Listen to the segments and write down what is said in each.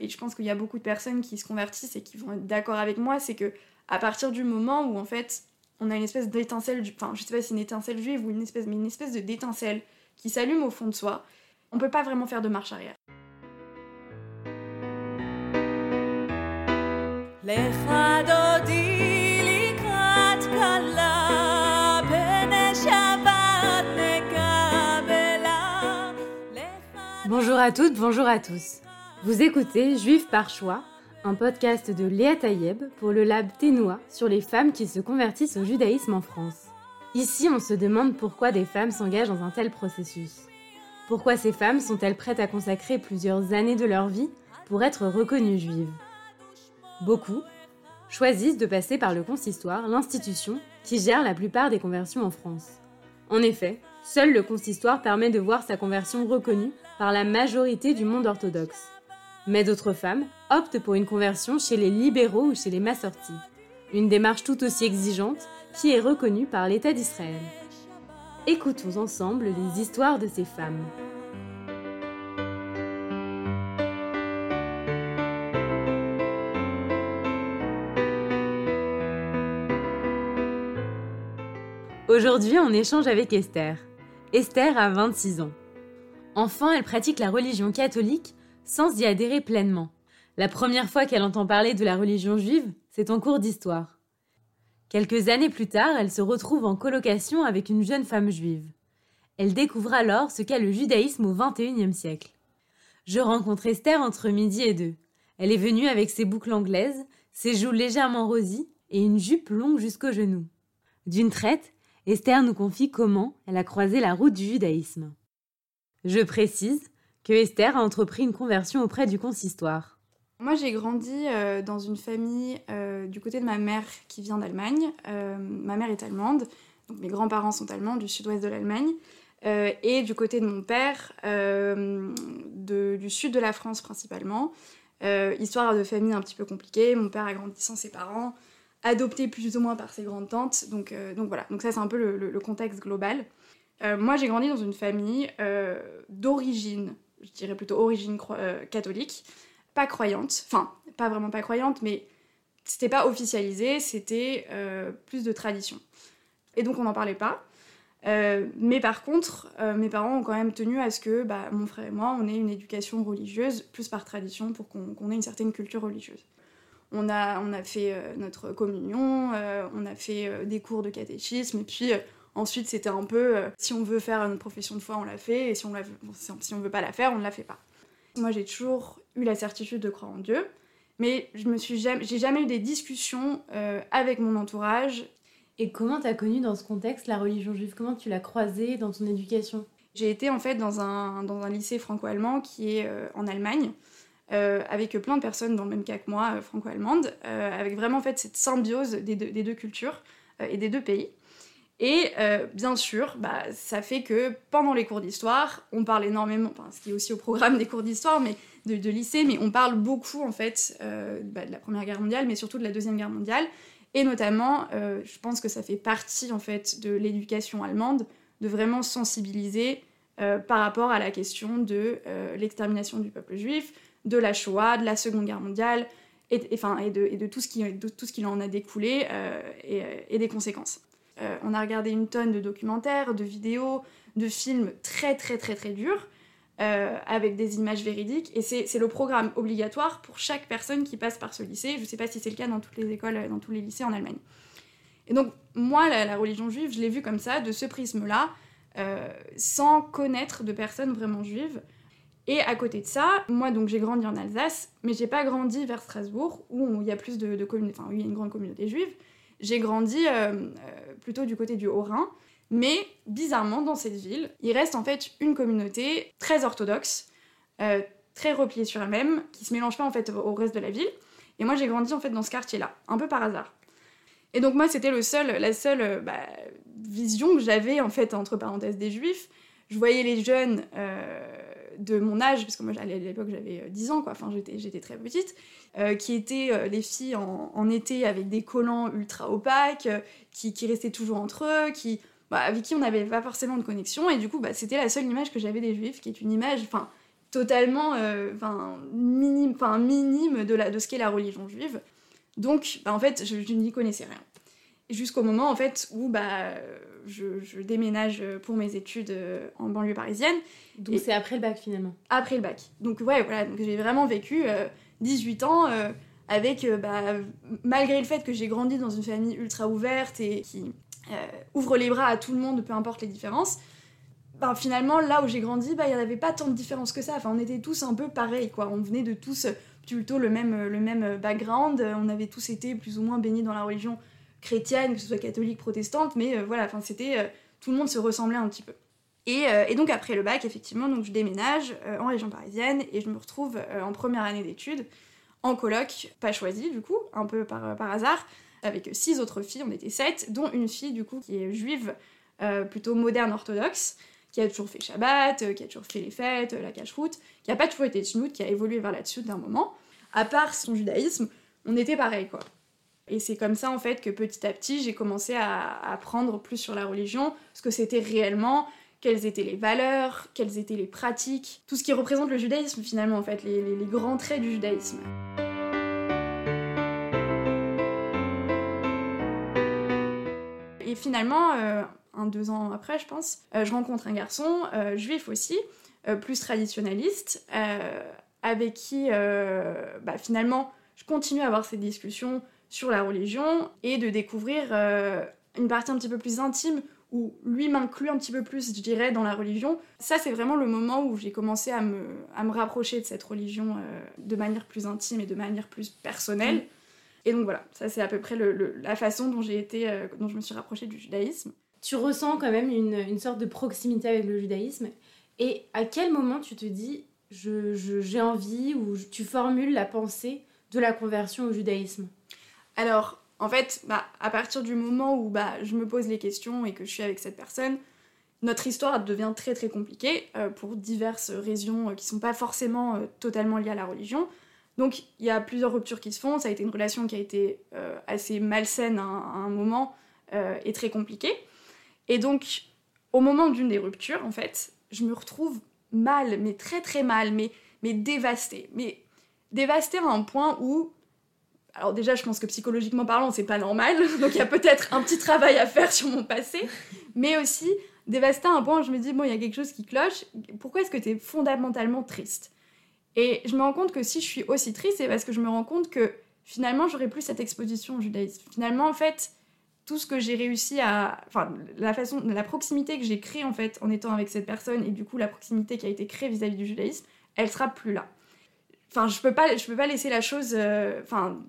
Et je pense qu'il y a beaucoup de personnes qui se convertissent et qui vont être d'accord avec moi, c'est que à partir du moment où en fait on a une espèce d'étincelle, enfin je sais pas si c'est une étincelle juive ou une espèce, mais une espèce de d'étincelle qui s'allume au fond de soi, on peut pas vraiment faire de marche arrière. Bonjour à toutes, bonjour à tous. Vous écoutez Juif par choix, un podcast de Léa Tayeb pour le lab Ténois sur les femmes qui se convertissent au judaïsme en France. Ici, on se demande pourquoi des femmes s'engagent dans un tel processus. Pourquoi ces femmes sont-elles prêtes à consacrer plusieurs années de leur vie pour être reconnues juives? Beaucoup choisissent de passer par le consistoire, l'institution qui gère la plupart des conversions en France. En effet, seul le consistoire permet de voir sa conversion reconnue par la majorité du monde orthodoxe. Mais d'autres femmes optent pour une conversion chez les libéraux ou chez les massortis. Une démarche tout aussi exigeante qui est reconnue par l'État d'Israël. Écoutons ensemble les histoires de ces femmes. Aujourd'hui, on échange avec Esther. Esther a 26 ans. Enfant, elle pratique la religion catholique sans y adhérer pleinement. La première fois qu'elle entend parler de la religion juive, c'est en cours d'histoire. Quelques années plus tard, elle se retrouve en colocation avec une jeune femme juive. Elle découvre alors ce qu'est le judaïsme au XXIe siècle. Je rencontre Esther entre midi et deux. Elle est venue avec ses boucles anglaises, ses joues légèrement rosies et une jupe longue jusqu'aux genoux. D'une traite, Esther nous confie comment elle a croisé la route du judaïsme. Je précise que Esther a entrepris une conversion auprès du consistoire. Moi, j'ai grandi euh, dans une famille euh, du côté de ma mère qui vient d'Allemagne. Euh, ma mère est allemande, donc mes grands-parents sont allemands du sud-ouest de l'Allemagne. et du côté de mon père, du sud de la France principalement. histoire de famille un petit peu compliquée. Mon père a grandi sans ses parents, adopté plus ou moins par ses grandes-tantes. Donc, donc voilà, donc ça c'est un peu le contexte global. Moi, j'ai grandi dans une famille d'origine, je dirais plutôt origine euh, catholique, pas croyante, enfin, pas vraiment pas croyante, mais c'était pas officialisé, c'était plus de tradition. Et donc, on n'en parlait pas. mais par contre, mes parents ont quand même tenu à ce que bah, mon frère et moi, on ait une éducation religieuse, plus par tradition, pour qu'on ait une certaine culture religieuse. On a, on a fait notre communion, on a fait des cours de catéchisme, et puis Ensuite, c'était un peu euh, si on veut faire une profession de foi, on la fait, et si on, la, si on veut pas la faire, on ne la fait pas. Moi, j'ai toujours eu la certitude de croire en Dieu, mais je me suis jamais, j'ai jamais eu des discussions euh, avec mon entourage. Et comment tu as connu dans ce contexte la religion juive? Comment tu l'as croisée dans ton éducation? J'ai été en fait dans un, dans un lycée franco-allemand qui est euh, en Allemagne. avec plein de personnes dans le même cas que moi, franco-allemandes, avec vraiment en fait cette symbiose des des deux cultures et des deux pays. Et euh, bien sûr, bah, ça fait que pendant les cours d'histoire, on parle énormément, ce qui est aussi au programme des cours d'histoire, mais de, lycée, mais on parle beaucoup en fait euh, bah, de la Première Guerre mondiale, mais surtout de la Deuxième Guerre mondiale. Et notamment, euh, je pense que ça fait partie en fait de l'éducation allemande de vraiment sensibiliser par rapport à la question de l'extermination du peuple juif, de la Shoah, de la Seconde Guerre mondiale, et, de, tout ce qui, en a découlé et des conséquences. Euh, on a regardé une tonne de documentaires, de vidéos, de films très très très très durs, euh, avec des images véridiques. Et c'est le programme obligatoire pour chaque personne qui passe par ce lycée. Je ne sais pas si c'est le cas dans toutes les écoles, dans tous les lycées en Allemagne. Et donc, moi, la, religion juive, je l'ai vue comme ça, de ce prisme-là, euh, sans connaître de personnes vraiment juives. Et à côté de ça, moi, donc, j'ai grandi en Alsace, mais j'ai pas grandi vers Strasbourg, où il y a plus de, de enfin, où il y a une grande communauté juive. J'ai grandi euh, euh, plutôt du côté du Haut-Rhin. Mais bizarrement, dans cette ville, il reste en fait une communauté très orthodoxe, euh, très repliée sur elle-même, qui se mélange pas en fait au reste de la ville. Et moi, j'ai grandi en fait dans ce quartier-là, un peu par hasard. Et donc moi, c'était le seul, la seule bah, vision que j'avais en fait entre parenthèses des juifs. Je voyais les jeunes de mon âge, parce que moi à l'époque j'avais 10 ans, quoi, enfin j'étais très petite, euh, qui étaient euh, les filles en, été avec des collants ultra opaques, euh, qui, restaient toujours entre eux, qui, bah, avec qui on n'avait pas forcément de connexion, et du coup, bah, c'était la seule image que j'avais des juifs, qui est une image, enfin, totalement minime, minime de, la, de ce qu'est la religion juive. Donc, bah, en fait, je, je n'y connaissais rien. Jusqu'au moment, en fait, où bah, je, déménage pour mes études en banlieue parisienne. Donc, c'est après le bac, finalement Après le bac. Donc, ouais, voilà, donc j'ai vraiment vécu 18 ans avec, bah, malgré le fait que j'ai grandi dans une famille ultra ouverte et qui ouvre les bras à tout le monde, peu importe les différences, ben, finalement, là où j'ai grandi, bah, il n'y en avait pas tant de différence que ça. Enfin, on était tous un peu pareils, quoi. On venait de tous plutôt le même, le même background. On avait tous été plus ou moins baignés dans la religion chrétienne, que ce soit catholique, protestante, mais euh, voilà, enfin, c'était. Euh, tout le monde se ressemblait un petit peu. Et, euh, donc après le bac, effectivement, donc je déménage en région parisienne et je me retrouve en première année d'études en coloc, pas choisie du coup, un peu par, par hasard, avec six autres filles, on était sept, dont une fille du coup qui est juive, plutôt moderne orthodoxe, qui a toujours fait Shabbat, qui a toujours fait les fêtes, la cache-route, qui a pas toujours été tchinoute, qui a évolué vers là-dessus d'un moment. À part son judaïsme, on était pareil, quoi. Et c'est comme ça, en fait, que petit à petit, j'ai commencé à apprendre plus sur la religion, ce que c'était réellement, quelles étaient les valeurs, quelles étaient les pratiques, tout ce qui représente le judaïsme, finalement, en fait, les, grands traits du judaïsme. Et finalement, euh, un, deux ans après, je pense, euh, je rencontre un garçon, euh, juif aussi, euh, plus traditionnaliste, avec qui, bah, finalement, je continue à avoir ces discussions sur la religion et de découvrir une partie un petit peu plus intime où lui m'inclut un petit peu plus, je dirais, dans la religion. Ça, c'est vraiment le moment où j'ai commencé à me, à me rapprocher de cette religion de manière plus intime et de manière plus personnelle. Mmh. Et donc voilà, ça c'est à peu près la façon dont j'ai été, dont je me suis rapprochée du judaïsme tu ressens quand même une, une, sorte de proximité avec le judaïsme. Et à quel moment tu te dis, j'ai je, envie ou tu formules la pensée de la conversion au judaïsme? Alors, en fait, bah, à partir du moment où bah, je me pose les questions et que je suis avec cette personne, notre histoire devient très très compliquée euh, pour diverses raisons euh, qui sont pas forcément euh, totalement liées à la religion. Donc il y a plusieurs ruptures qui se font, ça a été une relation qui a été assez malsaine à un moment et très compliquée. Et donc, au moment d'une des ruptures, en fait, je me retrouve mal, mais très très mal, mais dévastée. Mais dévastée à un point où. Alors, déjà, je pense que psychologiquement parlant, c'est pas normal. Donc, il y a peut-être un petit travail à faire sur mon passé. Mais aussi, dévastée à un point où je me dis, bon, il y a quelque chose qui cloche. Pourquoi est-ce que tu es fondamentalement triste? Et je me rends compte que si je suis aussi triste, c'est parce que je me rends compte que finalement, j'aurais plus cette exposition au judaïsme. Finalement, en fait, tout ce que j'ai réussi à enfin la façon la proximité que j'ai créée en fait en étant avec cette personne et du coup la proximité qui a été créée vis-à-vis du judaïsme elle sera plus là enfin je peux pas je peux pas laisser la chose euh, enfin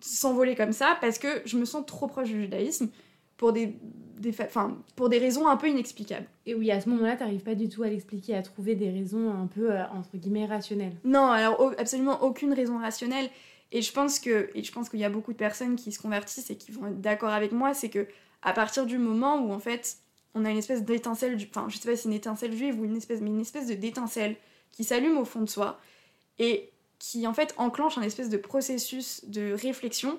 s'envoler comme ça parce que je me sens trop proche du judaïsme pour des, des enfin pour des raisons un peu inexplicables. Et oui à ce moment-là t'arrives pas du tout à l'expliquer à trouver des raisons un peu euh, entre guillemets rationnelles. Non alors absolument aucune raison rationnelle. Et je pense que, et je pense qu'il y a beaucoup de personnes qui se convertissent et qui vont être d'accord avec moi, c'est que à partir du moment où en fait on a une espèce d'étincelle, enfin je sais pas si une étincelle juive ou une espèce, mais une espèce de d'étincelle qui s'allume au fond de soi et qui en fait enclenche un espèce de processus de réflexion,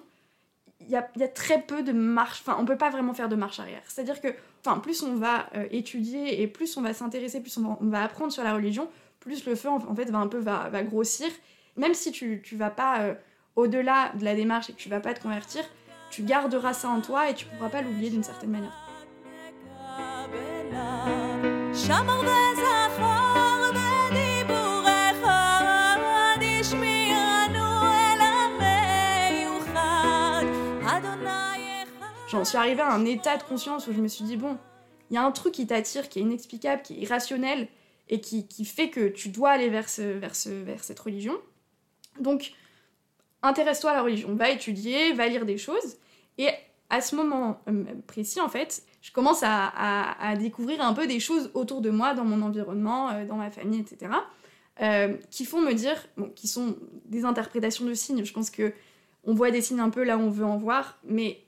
il y a, y a, très peu de marche, enfin on peut pas vraiment faire de marche arrière. C'est-à-dire que, enfin plus on va euh, étudier et plus on va s'intéresser, plus on va, apprendre sur la religion, plus le feu en, fait va un peu va, grossir. Même si tu, tu vas pas euh, au-delà de la démarche et que tu vas pas te convertir, tu garderas ça en toi et tu pourras pas l'oublier d'une certaine manière. J'en suis arrivée à un état de conscience où je me suis dit, bon, il y a un truc qui t'attire, qui est inexplicable, qui est irrationnel, et qui, fait que tu dois aller vers, vers, vers cette religion. Donc, intéresse-toi à la religion, va étudier, va lire des choses. Et à ce moment euh, précis, en fait, je commence à, découvrir un peu des choses autour de moi, dans mon environnement, euh, dans ma famille, etc., euh, qui font me dire, bon, qui sont des interprétations de signes. Je pense que on voit des signes un peu là où on veut en voir, mais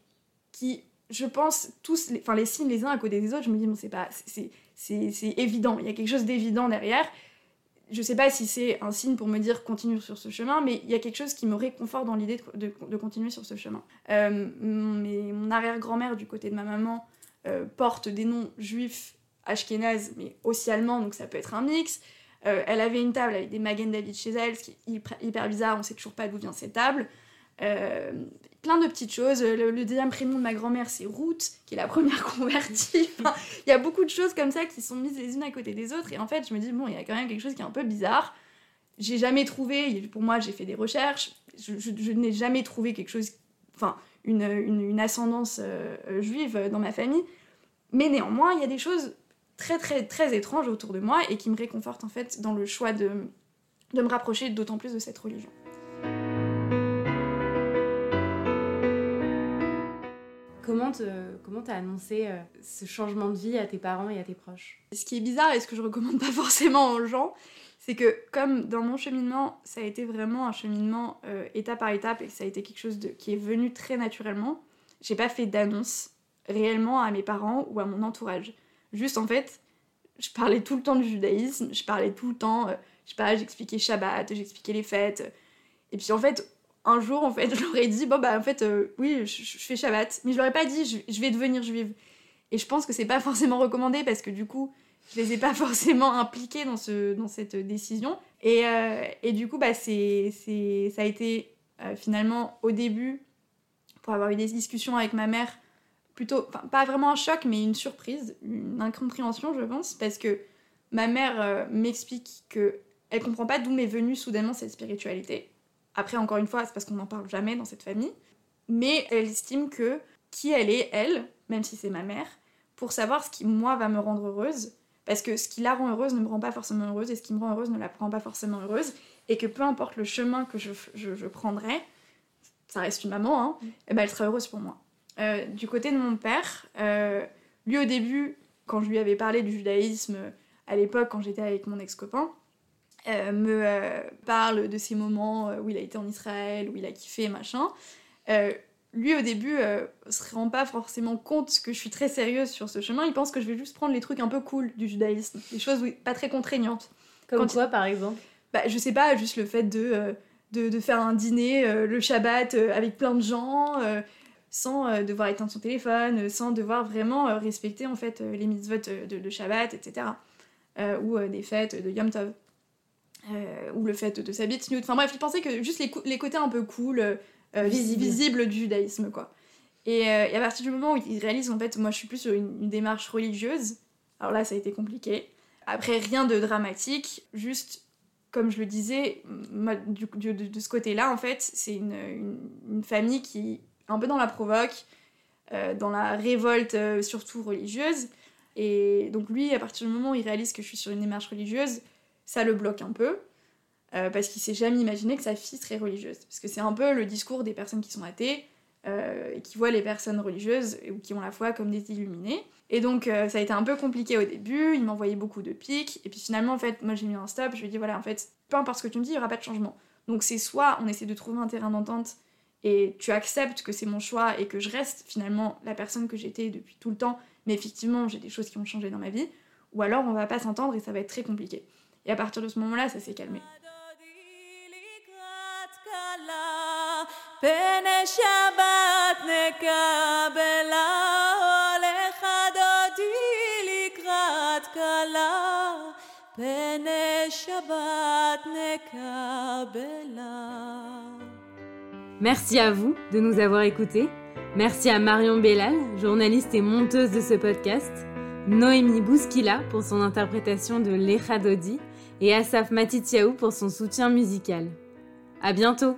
qui, je pense, tous, enfin les signes les uns à côté des autres, je me dis, bon, c'est pas, c'est évident, il y a quelque chose d'évident derrière je sais pas si c'est un signe pour me dire continue sur ce chemin, mais il y a quelque chose qui me réconforte dans l'idée de, continuer sur ce chemin. Euh, mon arrière-grand-mère du côté de ma maman euh, porte des noms juifs ashkénazes, mais aussi allemands, donc ça peut être un mix. elle avait une table avec des Magen David chez elle, ce qui est hyper bizarre, on sait toujours pas d'où vient cette table. Plein de petites choses. Le, deuxième prénom de ma grand-mère, c'est Ruth, qui est la première convertie. Il y a beaucoup de choses comme ça qui sont mises les unes à côté des autres. Et en fait, je me dis, bon, il y a quand même quelque chose qui est un peu bizarre. J'ai jamais trouvé, pour moi, j'ai fait des recherches, je, n'ai jamais trouvé quelque chose, enfin, une, une, ascendance euh, juive dans ma famille. Mais néanmoins, il y a des choses très, très, très étranges autour de moi et qui me réconfortent en fait dans le choix de, de me rapprocher d'autant plus de cette religion. Comment comment t'as annoncé euh, ce changement de vie à tes parents et à tes proches? Ce qui est bizarre et ce que je recommande pas forcément aux gens, c'est que comme dans mon cheminement, ça a été vraiment un cheminement euh, étape par étape et que ça a été quelque chose de, qui est venu très naturellement, j'ai pas fait d'annonce réellement à mes parents ou à mon entourage. Juste en fait, je parlais tout le temps du judaïsme, je parlais tout le temps, euh, je sais pas, j'expliquais Shabbat, j'expliquais les fêtes. Et puis en fait, un jour, en fait, je leur ai dit, bon bah en fait, euh, oui, je, fais Shabbat. Mais je leur ai pas dit, je, vais devenir juive. Et je pense que c'est pas forcément recommandé parce que du coup, je les ai pas forcément impliqués dans, ce, dans cette décision. Et, euh, et du coup, bah, c'est, ça a été euh, finalement au début, pour avoir eu des discussions avec ma mère, plutôt, pas vraiment un choc, mais une surprise, une incompréhension, je pense, parce que ma mère m'explique que elle comprend pas d'où m'est venue soudainement cette spiritualité. Après, encore une fois, c'est parce qu'on n'en parle jamais dans cette famille. Mais elle estime que qui elle est, elle, même si c'est ma mère, pour savoir ce qui, moi, va me rendre heureuse, parce que ce qui la rend heureuse ne me rend pas forcément heureuse et ce qui me rend heureuse ne la rend pas forcément heureuse. Et que peu importe le chemin que je, je, prendrai, ça reste une maman, hein, mm. et eh ben elle sera heureuse pour moi. Euh, du côté de mon père, euh, lui au début, quand je lui avais parlé du judaïsme à l'époque, quand j'étais avec mon ex-copain, euh, me parle de ces moments où il a été en Israël, où il a kiffé, machin lui au début euh, se rend pas forcément compte que je suis très sérieuse sur ce chemin, il pense que je vais juste prendre les trucs un peu cool du judaïsme, des choses pas très contraignantes. Comme quoi par exemple? Bah je sais pas, juste le fait de, euh, de, faire un dîner euh, le Shabbat avec plein de gens, sans devoir éteindre son téléphone, sans devoir vraiment respecter en fait les mitzvot de, de Shabbat, etc. ou des fêtes de Yom Tov. Ou le fait de s'habiller Enfin bref, il pensait que juste les, les côtés un peu cool, euh, visible. du judaïsme, quoi. Et, euh, et, à partir du moment où il réalise en fait, moi je suis plus sur une, démarche religieuse, alors là ça a été compliqué. Après, rien de dramatique, juste comme je le disais, du, de, ce côté-là, en fait, c'est une, une, famille qui est un peu dans la provoque, euh, dans la révolte surtout religieuse. Et donc lui, à partir du moment où il réalise que je suis sur une démarche religieuse, ça le bloque un peu. Euh, parce qu'il s'est jamais imaginé que sa fille serait religieuse. Parce que c'est un peu le discours des personnes qui sont athées, euh, et qui voient les personnes religieuses ou qui ont la foi comme des illuminés. Et donc euh, ça a été un peu compliqué au début, il m'envoyait beaucoup de pics, et puis finalement en fait moi j'ai mis un stop, je lui ai dit voilà en fait peu importe ce que tu me dis, il n'y aura pas de changement. Donc c'est soit on essaie de trouver un terrain d'entente et tu acceptes que c'est mon choix et que je reste finalement la personne que j'étais depuis tout le temps, mais effectivement j'ai des choses qui ont changé dans ma vie, ou alors on va pas s'entendre et ça va être très compliqué. Et à partir de ce moment-là, ça s'est calmé. Merci à vous de nous avoir écoutés. Merci à Marion Bellal, journaliste et monteuse de ce podcast, Noémie Bouskila pour son interprétation de l'Echadodi et Asaf Matitiaou pour son soutien musical. À bientôt!